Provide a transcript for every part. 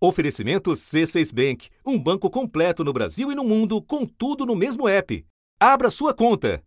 Oferecimento C6 Bank, um banco completo no Brasil e no mundo, com tudo no mesmo app. Abra sua conta.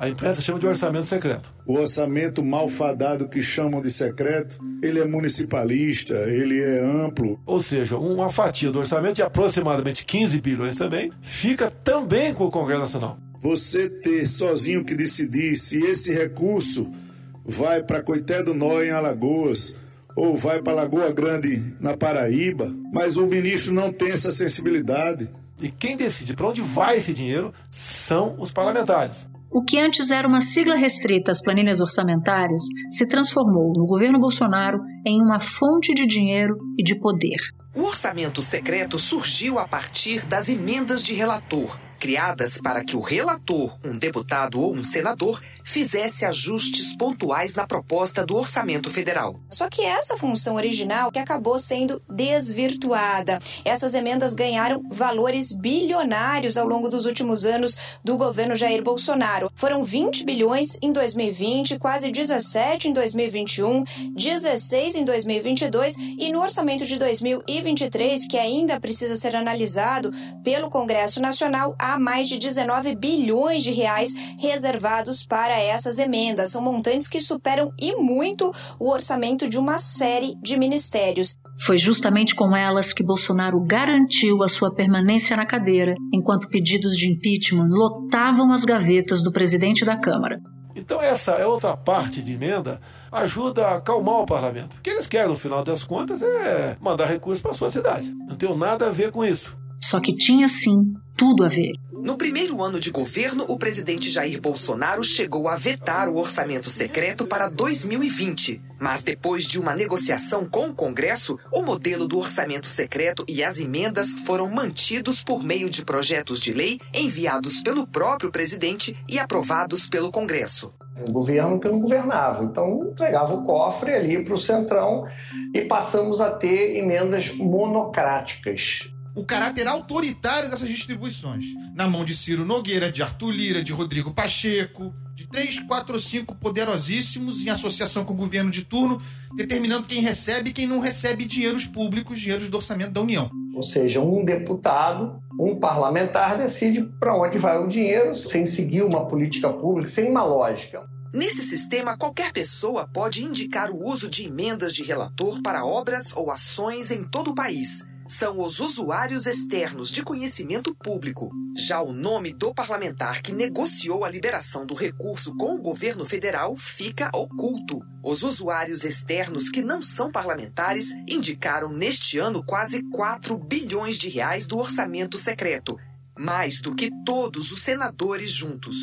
A imprensa chama de orçamento secreto. O orçamento malfadado que chamam de secreto, ele é municipalista, ele é amplo. Ou seja, uma fatia do orçamento de aproximadamente 15 bilhões também fica também com o Congresso Nacional. Você ter sozinho que decidir se esse recurso vai para Coité do Nó, em Alagoas, ou vai para Lagoa Grande, na Paraíba, mas o ministro não tem essa sensibilidade. E quem decide para onde vai esse dinheiro são os parlamentares. O que antes era uma sigla restrita às planilhas orçamentárias se transformou no governo Bolsonaro em uma fonte de dinheiro e de poder. O orçamento secreto surgiu a partir das emendas de relator, criadas para que o relator, um deputado ou um senador, fizesse ajustes pontuais na proposta do orçamento federal. Só que essa função original que acabou sendo desvirtuada. Essas emendas ganharam valores bilionários ao longo dos últimos anos do governo Jair Bolsonaro. Foram 20 bilhões em 2020, quase 17 em 2021, 16 em 2022 e no orçamento de 2023, que ainda precisa ser analisado pelo Congresso Nacional, há mais de 19 bilhões de reais reservados para essas emendas. São montantes que superam e muito o orçamento de uma série de ministérios. Foi justamente com elas que Bolsonaro garantiu a sua permanência na cadeira, enquanto pedidos de impeachment lotavam as gavetas do presidente da Câmara. Então, essa é outra parte de emenda ajuda a acalmar o parlamento. O que eles querem, no final das contas, é mandar recursos para a sua cidade. Não tem nada a ver com isso. Só que tinha sim tudo a ver. No primeiro ano de governo, o presidente Jair Bolsonaro chegou a vetar o orçamento secreto para 2020. Mas depois de uma negociação com o Congresso, o modelo do orçamento secreto e as emendas foram mantidos por meio de projetos de lei enviados pelo próprio presidente e aprovados pelo Congresso. Um governo que não governava. Então, entregava o cofre ali para o Centrão e passamos a ter emendas monocráticas o caráter autoritário dessas distribuições. Na mão de Ciro Nogueira, de Arthur Lira, de Rodrigo Pacheco, de três, quatro ou cinco poderosíssimos em associação com o governo de turno, determinando quem recebe e quem não recebe dinheiros públicos, dinheiros do orçamento da União. Ou seja, um deputado, um parlamentar decide para onde vai o dinheiro sem seguir uma política pública, sem uma lógica. Nesse sistema, qualquer pessoa pode indicar o uso de emendas de relator para obras ou ações em todo o país são os usuários externos de conhecimento público. Já o nome do parlamentar que negociou a liberação do recurso com o governo federal fica oculto. Os usuários externos que não são parlamentares indicaram neste ano quase 4 bilhões de reais do orçamento secreto, mais do que todos os senadores juntos.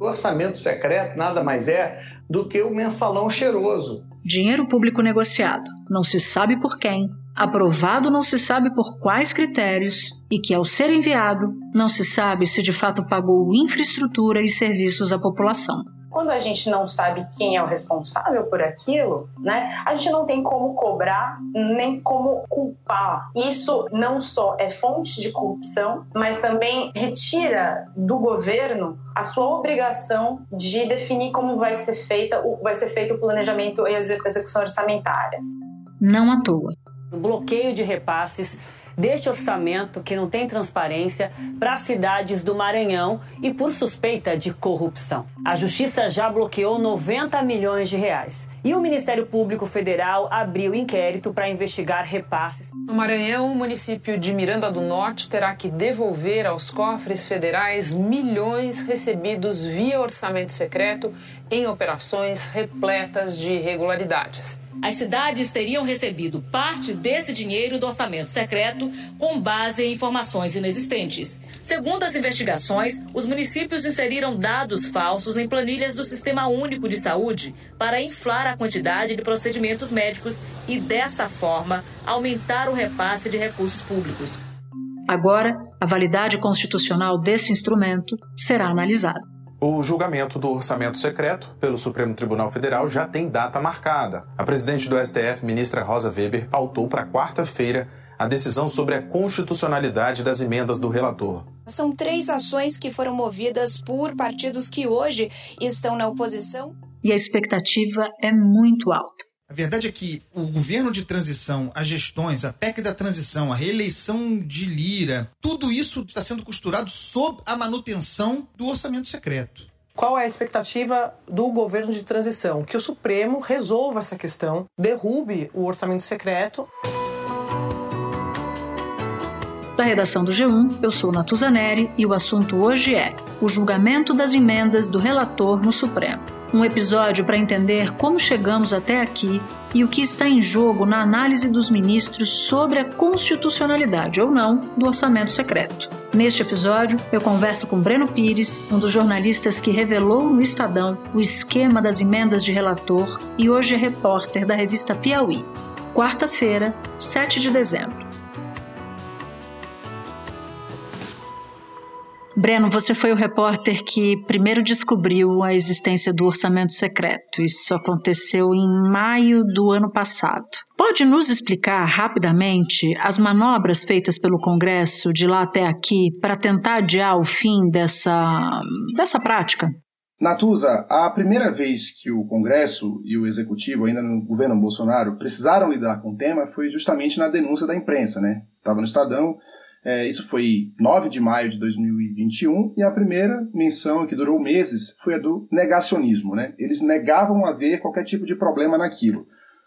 O orçamento secreto nada mais é do que o mensalão cheiroso. Dinheiro público negociado, não se sabe por quem, aprovado não se sabe por quais critérios e que, ao ser enviado, não se sabe se de fato pagou infraestrutura e serviços à população. Quando a gente não sabe quem é o responsável por aquilo, né, a gente não tem como cobrar nem como culpar. Isso não só é fonte de corrupção, mas também retira do governo a sua obrigação de definir como vai ser feita, vai ser feito o planejamento e a execução orçamentária. Não à toa o bloqueio de repasses deste orçamento que não tem transparência para cidades do Maranhão e por suspeita de corrupção. A Justiça já bloqueou 90 milhões de reais. E o Ministério Público Federal abriu inquérito para investigar repasses. No Maranhão, o município de Miranda do Norte terá que devolver aos cofres federais milhões recebidos via orçamento secreto em operações repletas de irregularidades as cidades teriam recebido parte desse dinheiro do orçamento secreto com base em informações inexistentes. Segundo as investigações, os municípios inseriram dados falsos em planilhas do Sistema Único de Saúde para inflar a quantidade de procedimentos médicos e, dessa forma, aumentar o repasse de recursos públicos. Agora, a validade constitucional desse instrumento será analisada. O julgamento do orçamento secreto pelo Supremo Tribunal Federal já tem data marcada. A presidente do STF, ministra Rosa Weber, pautou para quarta-feira a decisão sobre a constitucionalidade das emendas do relator. São três ações que foram movidas por partidos que hoje estão na oposição. E a expectativa é muito alta. A verdade é que o governo de transição, as gestões, a PEC da transição, a reeleição de Lira, tudo isso está sendo costurado sob a manutenção do orçamento secreto. Qual é a expectativa do governo de transição? Que o Supremo resolva essa questão, derrube o orçamento secreto. Da redação do G1, eu sou Natuza Neri e o assunto hoje é o julgamento das emendas do relator no Supremo. Um episódio para entender como chegamos até aqui e o que está em jogo na análise dos ministros sobre a constitucionalidade ou não do orçamento secreto. Neste episódio, eu converso com Breno Pires, um dos jornalistas que revelou no Estadão o esquema das emendas de relator e hoje é repórter da revista Piauí. Quarta-feira, 7 de dezembro. Breno, você foi o repórter que primeiro descobriu a existência do orçamento secreto. Isso aconteceu em maio do ano passado. Pode nos explicar rapidamente as manobras feitas pelo Congresso de lá até aqui para tentar adiar o fim dessa, dessa prática? Natuza, a primeira vez que o Congresso e o Executivo, ainda no governo Bolsonaro, precisaram lidar com o tema foi justamente na denúncia da imprensa, né? Estava no Estadão, é, isso foi 9 de maio de 2021 e a primeira menção, que durou meses, foi a do negacionismo. Né? Eles negavam haver qualquer tipo de problema naquilo.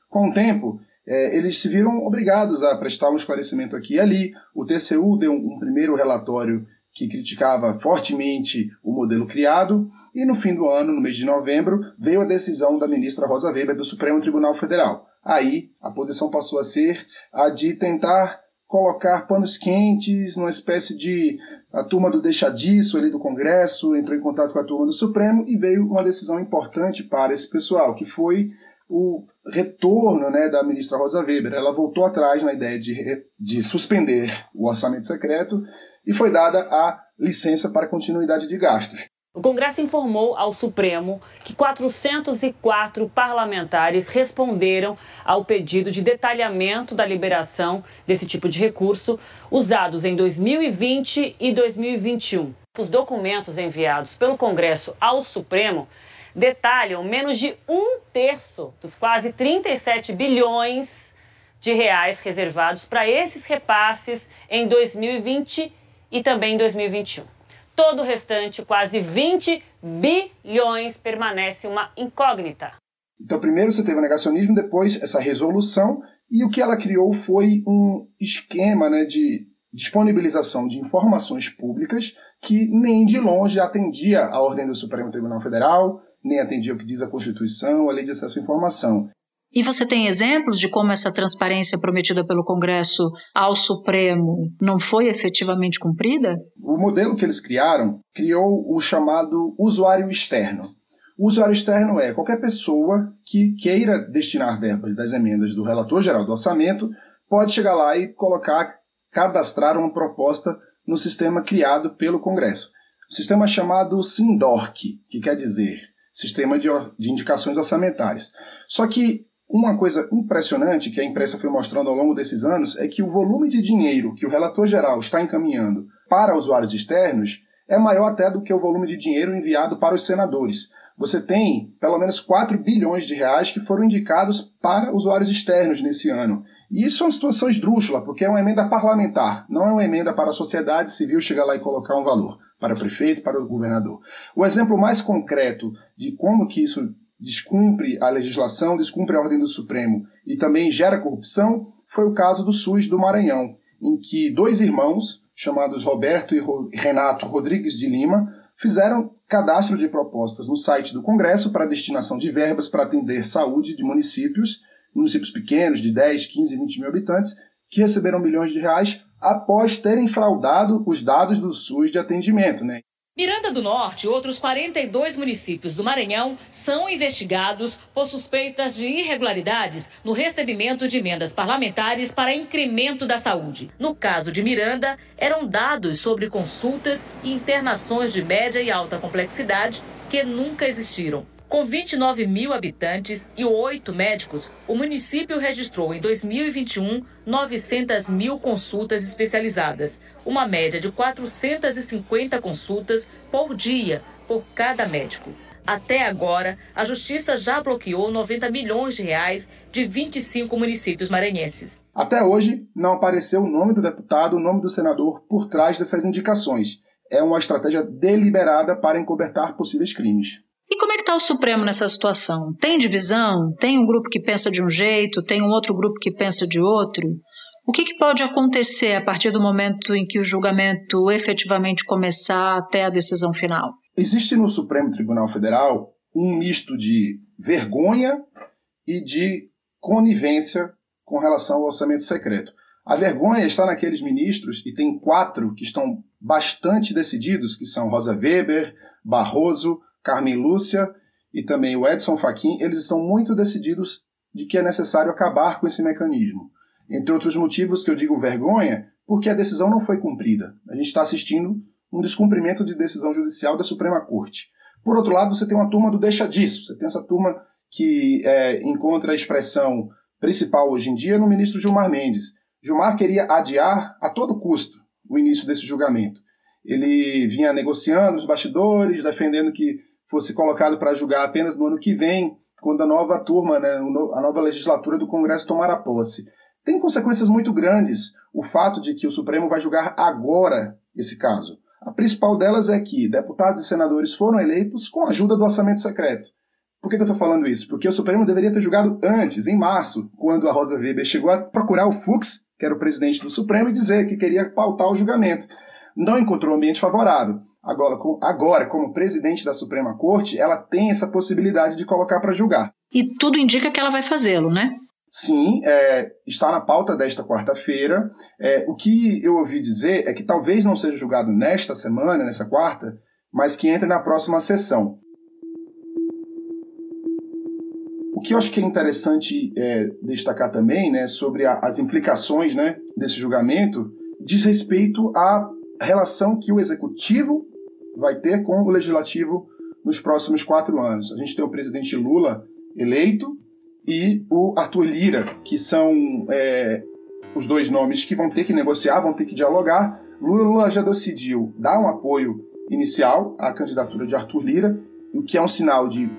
Com o tempo, é, eles se viram obrigados a prestar um esclarecimento aqui e ali. O TCU deu um, um primeiro relatório que criticava fortemente o modelo criado, e no fim do ano, no mês de novembro, veio a decisão da ministra Rosa Weber do Supremo Tribunal Federal. Aí, a posição passou a ser a de tentar colocar panos quentes numa espécie de a turma do deixa disso ali do Congresso entrou em contato com a turma do Supremo e veio uma decisão importante para esse pessoal, que foi o retorno né, da ministra Rosa Weber. Ela voltou atrás na ideia de, de suspender o orçamento secreto e foi dada a licença para continuidade de gastos. O Congresso informou ao Supremo que 404 parlamentares responderam ao pedido de detalhamento da liberação desse tipo de recurso usados em 2020 e 2021. Os documentos enviados pelo Congresso ao Supremo detalham menos de um terço dos quase 37 bilhões de reais reservados para esses repasses em 2020 e também em 2021. Todo o restante, quase 20 bilhões, permanece uma incógnita. Então, primeiro você teve o negacionismo, depois essa resolução, e o que ela criou foi um esquema né, de disponibilização de informações públicas que nem de longe atendia a ordem do Supremo Tribunal Federal, nem atendia o que diz a Constituição, a Lei de Acesso à Informação. E você tem exemplos de como essa transparência prometida pelo Congresso ao Supremo não foi efetivamente cumprida? O modelo que eles criaram criou o chamado usuário externo. O usuário externo é qualquer pessoa que queira destinar verbas das emendas do relator geral do orçamento, pode chegar lá e colocar, cadastrar uma proposta no sistema criado pelo Congresso. O sistema chamado SINDORC, que quer dizer Sistema de, de Indicações Orçamentárias. Só que uma coisa impressionante que a imprensa foi mostrando ao longo desses anos é que o volume de dinheiro que o relator geral está encaminhando para usuários externos é maior até do que o volume de dinheiro enviado para os senadores. Você tem pelo menos 4 bilhões de reais que foram indicados para usuários externos nesse ano. E isso é uma situação esdrúxula, porque é uma emenda parlamentar, não é uma emenda para a sociedade civil chegar lá e colocar um valor para o prefeito, para o governador. O exemplo mais concreto de como que isso descumpre a legislação, descumpre a ordem do Supremo e também gera corrupção, foi o caso do SUS do Maranhão, em que dois irmãos, chamados Roberto e Renato Rodrigues de Lima, fizeram cadastro de propostas no site do Congresso para destinação de verbas para atender saúde de municípios, municípios pequenos, de 10, 15, 20 mil habitantes, que receberam milhões de reais após terem fraudado os dados do SUS de atendimento. Né? Miranda do Norte e outros 42 municípios do Maranhão são investigados por suspeitas de irregularidades no recebimento de emendas parlamentares para incremento da saúde. No caso de Miranda, eram dados sobre consultas e internações de média e alta complexidade que nunca existiram. Com 29 mil habitantes e oito médicos, o município registrou em 2021 900 mil consultas especializadas, uma média de 450 consultas por dia por cada médico. Até agora, a Justiça já bloqueou 90 milhões de reais de 25 municípios maranhenses. Até hoje, não apareceu o nome do deputado, o nome do senador por trás dessas indicações. É uma estratégia deliberada para encobertar possíveis crimes. E como é que está o Supremo nessa situação? Tem divisão? Tem um grupo que pensa de um jeito, tem um outro grupo que pensa de outro? O que, que, pode acontecer a partir do momento em que o julgamento efetivamente começar até a decisão final? Existe no Supremo Tribunal Federal um misto de vergonha e de conivência com relação ao orçamento secreto. A vergonha está naqueles ministros, e tem quatro que estão bastante decididos, que são Rosa Weber, Barroso, Carmen Lúcia e também o Edson Fachin, eles estão muito decididos de que é necessário acabar com esse mecanismo. Entre outros motivos que eu digo vergonha, porque a decisão não foi cumprida. A gente está assistindo um descumprimento de decisão judicial da Suprema Corte. Por outro lado, você tem uma turma do deixa disso. Você tem essa turma que é, encontra a expressão principal hoje em dia no ministro Gilmar Mendes. Gilmar queria adiar a todo custo o início desse julgamento. Ele vinha negociando os bastidores, defendendo que fosse colocado para julgar apenas no ano que vem, quando a nova turma, né, a nova legislatura do Congresso tomara posse. Tem consequências muito grandes o fato de que o Supremo vai julgar agora esse caso. A principal delas é que deputados e senadores foram eleitos com a ajuda do orçamento secreto. Por que, que eu estou falando isso? Porque o Supremo deveria ter julgado antes, em março, quando a Rosa Weber chegou a procurar o Fux, que era o presidente do Supremo, e dizer que queria pautar o julgamento. Não encontrou um ambiente favorável. Agora, agora, como presidente da Suprema Corte, ela tem essa possibilidade de colocar para julgar. E tudo indica que ela vai fazê-lo, né? Sim, é, está na pauta desta quarta-feira. É, o que eu ouvi dizer é que talvez não seja julgado nesta semana, nessa quarta, mas que entre na próxima sessão. O que eu acho que é interessante é, destacar também né, sobre a, as implicações né, desse julgamento diz respeito à relação que o executivo vai ter com o legislativo nos próximos quatro anos. A gente tem o presidente Lula eleito, e o Arthur Lira, que são é, os dois nomes que vão ter que negociar, vão ter que dialogar. Lula já decidiu dar um apoio inicial à candidatura de Arthur Lira, o que é um sinal de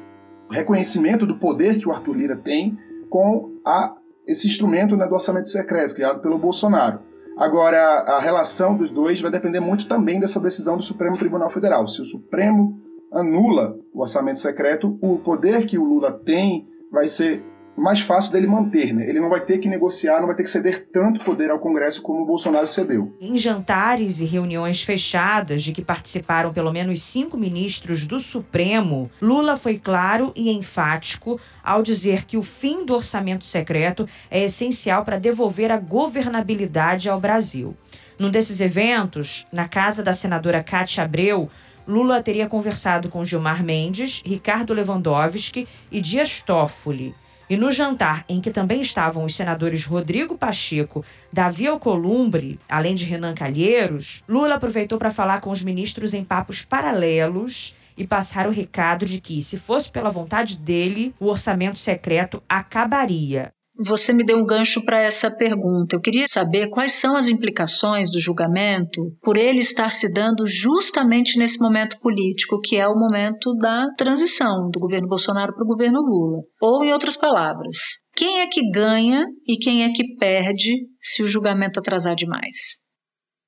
reconhecimento do poder que o Arthur Lira tem com a, esse instrumento né, do orçamento secreto criado pelo Bolsonaro. Agora, a relação dos dois vai depender muito também dessa decisão do Supremo Tribunal Federal. Se o Supremo anula o orçamento secreto, o poder que o Lula tem vai ser mais fácil dele manter, né? Ele não vai ter que negociar, não vai ter que ceder tanto poder ao Congresso como o Bolsonaro cedeu. Em jantares e reuniões fechadas, de que participaram pelo menos cinco ministros do Supremo, Lula foi claro e enfático ao dizer que o fim do orçamento secreto é essencial para devolver a governabilidade ao Brasil. Num desses eventos, na casa da senadora Cátia Abreu, Lula teria conversado com Gilmar Mendes, Ricardo Lewandowski e Dias Toffoli. E no jantar, em que também estavam os senadores Rodrigo Pacheco, Davi Alcolumbre, além de Renan Calheiros, Lula aproveitou para falar com os ministros em papos paralelos e passar o recado de que, se fosse pela vontade dele, o orçamento secreto acabaria. Você me deu um gancho para essa pergunta. Eu queria saber quais são as implicações do julgamento por ele estar se dando justamente nesse momento político, que é o momento da transição do governo Bolsonaro para o governo Lula. Ou, em outras palavras, quem é que ganha e quem é que perde se o julgamento atrasar demais?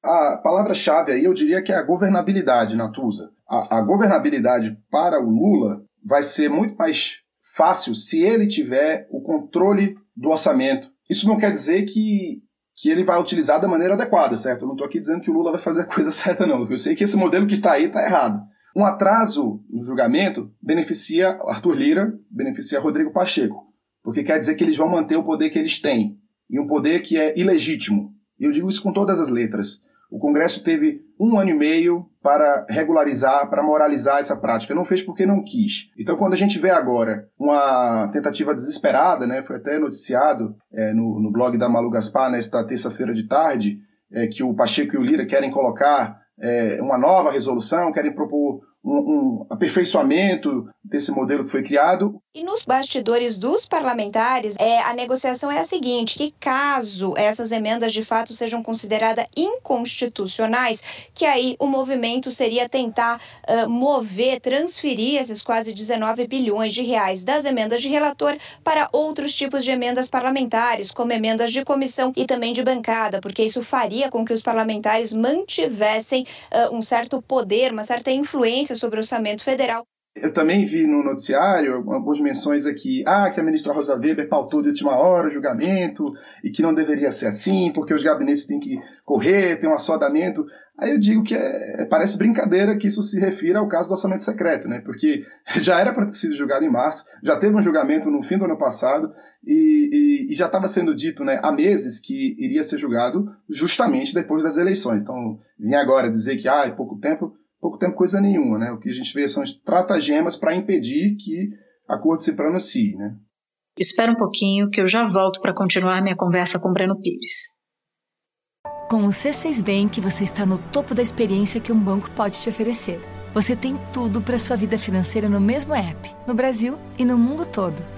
A palavra-chave aí eu diria que é a governabilidade, Natuza. A, a governabilidade para o Lula vai ser muito mais fácil se ele tiver o controle do orçamento. Isso não quer dizer que, que ele vai utilizar da maneira adequada, certo? Eu não estou aqui dizendo que o Lula vai fazer a coisa certa, não. Eu sei que esse modelo que está aí está errado. Um atraso no julgamento beneficia Arthur Lira, beneficia Rodrigo Pacheco, porque quer dizer que eles vão manter o poder que eles têm, e um poder que é ilegítimo. E eu digo isso com todas as letras. O Congresso teve um ano e meio para regularizar, para moralizar essa prática. Não fez porque não quis. Então, quando a gente vê agora uma tentativa desesperada, né, foi até noticiado é, no, no, blog da Malu Gaspar nesta terça-feira de tarde, é, que o Pacheco e o Lira querem colocar é, uma nova resolução, querem propor um, um, aperfeiçoamento desse modelo que foi criado. E nos bastidores dos parlamentares, é, a negociação é a seguinte: que caso essas emendas de fato sejam consideradas inconstitucionais, que aí o movimento seria tentar uh, mover, transferir esses quase 19 bilhões de reais das emendas de relator para outros tipos de emendas parlamentares, como emendas de comissão e também de bancada, porque isso faria com que os parlamentares mantivessem uh, um certo poder, uma certa influência sobre o orçamento federal. Eu também vi no noticiário algumas menções aqui, ah, que a ministra Rosa Weber pautou de última hora o julgamento e que não deveria ser assim, porque os gabinetes têm que correr, tem um assodamento. Aí eu digo que é, parece brincadeira que isso se refira ao caso do orçamento secreto, né? Porque já era para ter sido julgado em março, já teve um julgamento no fim do ano passado e, e, e já estava sendo dito né, há meses que iria ser julgado justamente depois das eleições. Então, vim agora dizer que ah, é pouco tempo pouco tempo coisa nenhuma, né? O que a gente vê são estratagemas para impedir que a corte se pronuncie, né? Espera um pouquinho que eu já volto para continuar minha conversa com Breno Pires. Com o C6 Bank, você está no topo da experiência que um banco pode te oferecer. Você tem tudo para sua vida financeira no mesmo app, no Brasil e no mundo todo.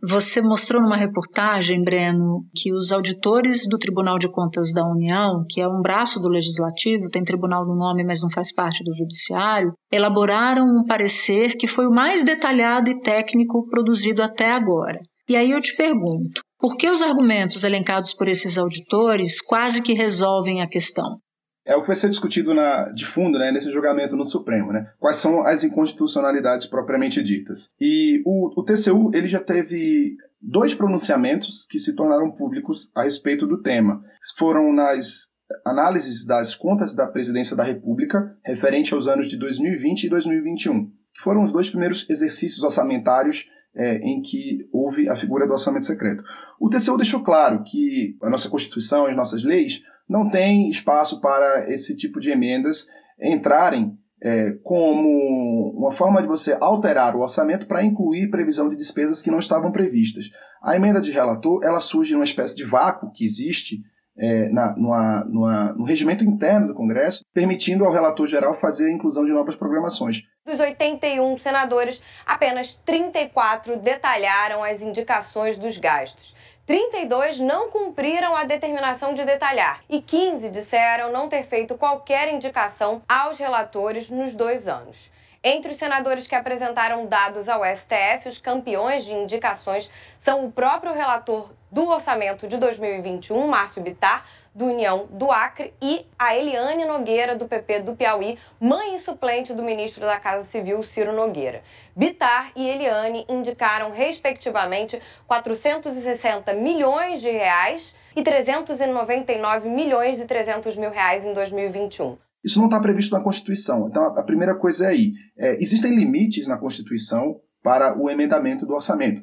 Você mostrou numa reportagem, Breno, que os auditores do Tribunal de Contas da União, que é um braço do Legislativo, tem tribunal no nome, mas não faz parte do Judiciário, elaboraram um parecer que foi o mais detalhado e técnico produzido até agora. E aí eu te pergunto, por que os argumentos elencados por esses auditores quase que resolvem a questão? É o que vai ser discutido na, de fundo né, nesse julgamento no Supremo. Né? Quais são as inconstitucionalidades propriamente ditas. E o, o TCU ele já teve dois pronunciamentos que se tornaram públicos a respeito do tema. Foram nas análises das contas da Presidência da República referente aos anos de 2020 e 2021, que foram os dois primeiros exercícios orçamentários é, em que houve a figura do orçamento secreto. O TCU deixou claro que a nossa Constituição, as nossas leis, não tem espaço para esse tipo de emendas entrarem é, como uma forma de você alterar o orçamento para incluir previsão de despesas que não estavam previstas. A emenda de relator ela surge numa espécie de vácuo que existe é, na, numa, numa, no regimento interno do Congresso, permitindo ao relator geral fazer a inclusão de novas programações. Dos 81 senadores, apenas 34 detalharam as indicações dos gastos. 32 não cumpriram a determinação de detalhar e 15 disseram não ter feito qualquer indicação aos relatores nos dois anos. Entre os senadores que apresentaram dados ao STF, os campeões de indicações são o próprio relator do orçamento de 2021, Márcio Bitar, do União do Acre, e a Eliane Nogueira, do PP do Piauí, mãe e suplente do ministro da Casa Civil, Ciro Nogueira. Bitar e Eliane indicaram, respectivamente, 460 milhões de reais e 399 milhões e 300 mil reais em 2021. Isso não está previsto na Constituição. Então, a primeira coisa é aí. É, existem limites na Constituição para o emendamento do orçamento.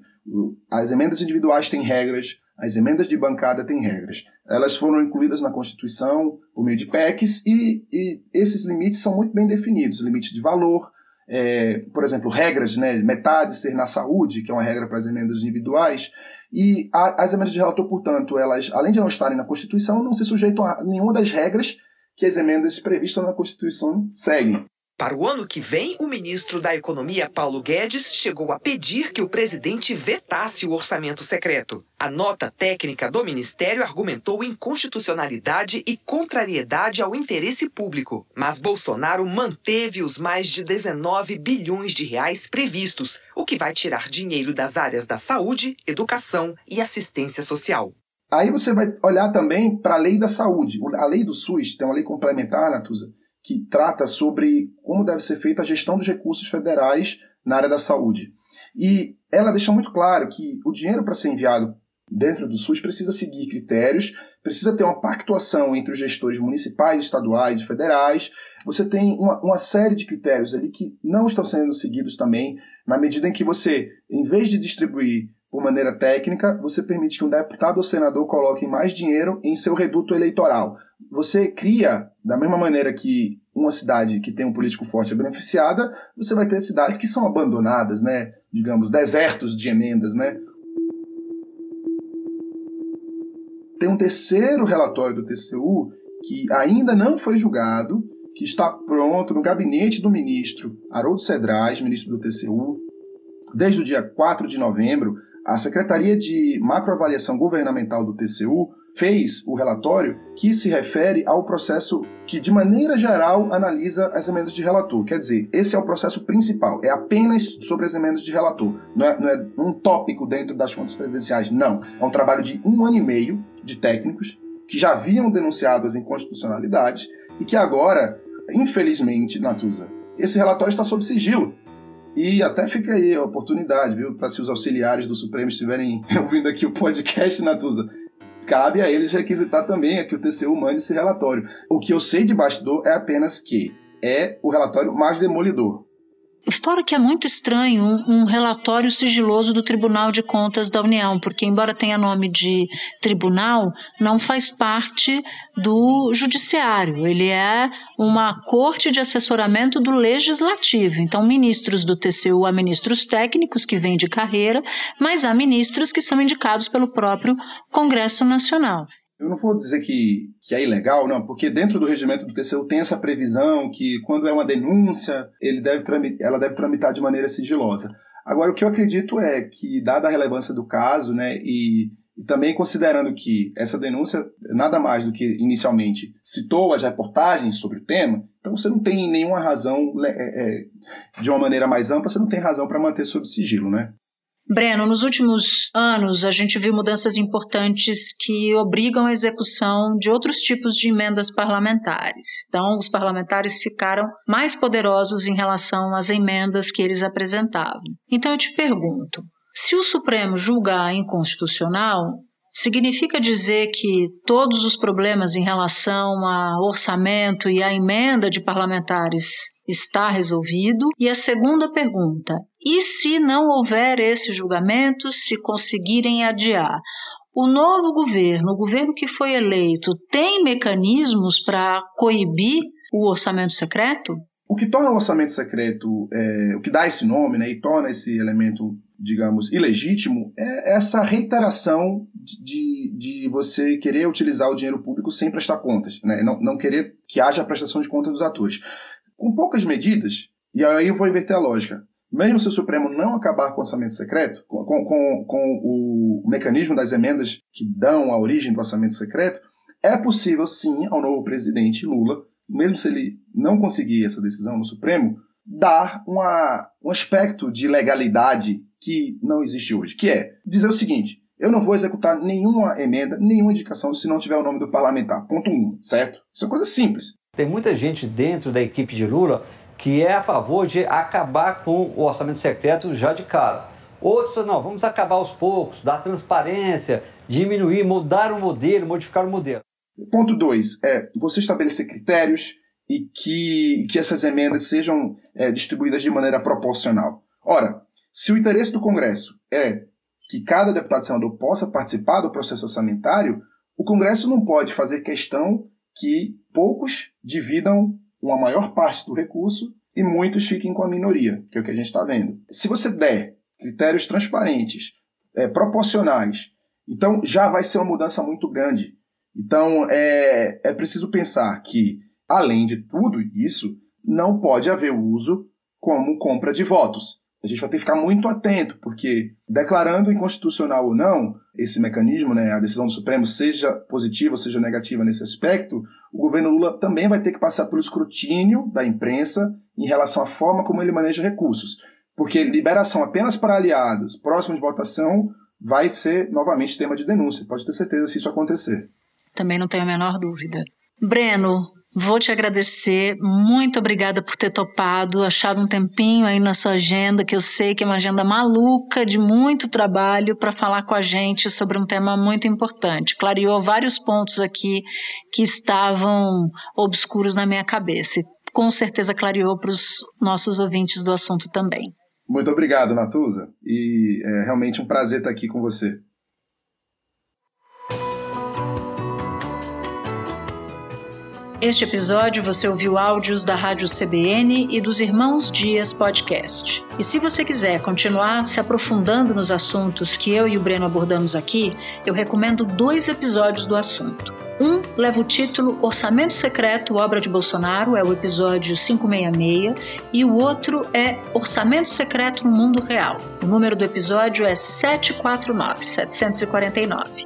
As emendas individuais têm regras, as emendas de bancada têm regras. Elas foram incluídas na Constituição por meio de PECs e, e esses limites são muito bem definidos. Limite de valor, é, por exemplo, regras, né, metade ser na saúde, que é uma regra para as emendas individuais, e a, as emendas de relator, portanto, elas, além de não estarem na Constituição, não se sujeitam a nenhuma das regras que as emendas previstas na Constituição seguem. Para o ano que vem, o ministro da Economia, Paulo Guedes, chegou a pedir que o presidente vetasse o orçamento secreto. A nota técnica do ministério argumentou inconstitucionalidade e contrariedade ao interesse público. Mas Bolsonaro manteve os mais de 19 bilhões de reais previstos, o que vai tirar dinheiro das áreas da saúde, educação e assistência social. Aí você vai olhar também para a lei da saúde. A lei do SUS tem uma lei complementar, Natuza, que trata sobre como deve ser feita a gestão dos recursos federais na área da saúde. E ela deixa muito claro que o dinheiro para ser enviado dentro do SUS precisa seguir critérios, precisa ter uma pactuação entre os gestores municipais, estaduais e federais. Você tem uma, uma, série de critérios ali que não estão sendo seguidos também, na medida em que você, em vez de distribuir por maneira técnica, você permite que um deputado ou senador coloque mais dinheiro em seu reduto eleitoral. Você cria, da mesma maneira que uma cidade que tem um político forte é beneficiada, você vai ter cidades que são abandonadas, né? Digamos, desertos de emendas, né? Tem um terceiro relatório do TCU que ainda não foi julgado, que está pronto no gabinete do ministro Haroldo Cedrais, ministro do TCU, desde o dia 4 de novembro, a Secretaria de Macroavaliação Governamental do TCU fez o relatório que se refere ao processo que, de maneira geral, analisa as emendas de relator. Quer dizer, esse é o processo principal, é apenas sobre as emendas de relator. Não é, não é um tópico dentro das contas presidenciais, não. É um trabalho de um ano e meio de técnicos que já haviam denunciado as inconstitucionalidades e que agora, infelizmente, Natuza, esse relatório está sob sigilo. E até fica aí a oportunidade, viu, para se os auxiliares do Supremo estiverem ouvindo aqui o podcast, Natuza, cabe a eles requisitar também que o TCU mande esse relatório. O que eu sei de bastidor é apenas que é o relatório mais demolidor. Fora que é muito estranho um, um, relatório sigiloso do Tribunal de Contas da União, porque, embora tenha nome de tribunal, não faz parte do judiciário. Ele é uma corte de assessoramento do legislativo. Então, ministros do TCU há ministros técnicos que vêm de carreira, mas há ministros que são indicados pelo próprio Congresso Nacional. Eu não vou dizer que, que é ilegal, não, porque dentro do regimento do TCU tem essa previsão que quando é uma denúncia, ele deve ela deve tramitar de maneira sigilosa. Agora, o que eu acredito é que, dada a relevância do caso, né, e, e também considerando que essa denúncia, nada mais do que inicialmente citou as reportagens sobre o tema, então você não tem nenhuma razão, é, é, de uma maneira mais ampla, você não tem razão para manter sob sigilo, né? Breno, nos últimos anos a gente viu mudanças importantes que obrigam a execução de outros tipos de emendas parlamentares. Então, os parlamentares ficaram mais poderosos em relação às emendas que eles apresentavam. Então, eu te pergunto: se o Supremo julgar inconstitucional, significa dizer que todos os problemas em relação a orçamento e a emenda de parlamentares está resolvido? E a segunda pergunta: e se não houver esse julgamento, se conseguirem adiar? O novo governo, o governo que foi eleito, tem mecanismos para coibir o orçamento secreto? O que torna o orçamento secreto, é, o que dá esse nome né, e torna esse elemento, digamos, ilegítimo, é essa reiteração de, de você querer utilizar o dinheiro público sem prestar contas, né, não, não querer que haja a prestação de contas dos atores. Com poucas medidas, e aí eu vou inverter a lógica, mesmo se o Supremo não acabar com o orçamento secreto, com, com, com o mecanismo das emendas que dão a origem do orçamento secreto, é possível sim ao novo presidente Lula, mesmo se ele não conseguir essa decisão no Supremo, dar uma, um aspecto de legalidade que não existe hoje, que é dizer o seguinte: eu não vou executar nenhuma emenda, nenhuma indicação se não tiver o nome do parlamentar. Ponto 1, um, certo? Isso é coisa simples. Tem muita gente dentro da equipe de Lula que é a favor de acabar com o orçamento secreto já de cara. Outros, não, vamos acabar aos poucos, dar transparência, diminuir, mudar o modelo, modificar o modelo. Ponto 2 é você estabelecer critérios e que, que essas emendas sejam é, distribuídas de maneira proporcional. Ora, se o interesse do Congresso é que cada deputado e senador possa participar do processo orçamentário, o Congresso não pode fazer questão que poucos dividam uma maior parte do recurso e muitos fiquem com a minoria, que é o que a gente está vendo. Se você der critérios transparentes, é, proporcionais, então já vai ser uma mudança muito grande. Então é, é preciso pensar que, além de tudo isso, não pode haver uso como compra de votos. A gente vai ter que ficar muito atento, porque declarando inconstitucional ou não esse mecanismo, né, a decisão do Supremo, seja positiva seja negativa nesse aspecto, o governo Lula também vai ter que passar pelo escrutínio da imprensa em relação à forma como ele maneja recursos. Porque liberação apenas para aliados, próximo de votação, vai ser novamente tema de denúncia. Pode ter certeza se isso acontecer. Também não tenho a menor dúvida. Breno, Vou te agradecer, muito obrigada por ter topado, achado um tempinho aí na sua agenda, que eu sei que é uma agenda maluca, de muito trabalho, para falar com a gente sobre um tema muito importante. Clareou vários pontos aqui que estavam obscuros na minha cabeça. E com certeza clareou para os nossos ouvintes do assunto também. Muito obrigado, Natuza. E é realmente um prazer estar aqui com você. Este episódio você ouviu áudios da Rádio CBN e dos Irmãos Dias Podcast. E se você quiser continuar se aprofundando nos assuntos que eu e o Breno abordamos aqui, eu recomendo dois episódios do assunto. Um leva o título Orçamento Secreto, obra de Bolsonaro, é o episódio 566, e o outro é Orçamento Secreto no Mundo Real. O número do episódio é 749, 749.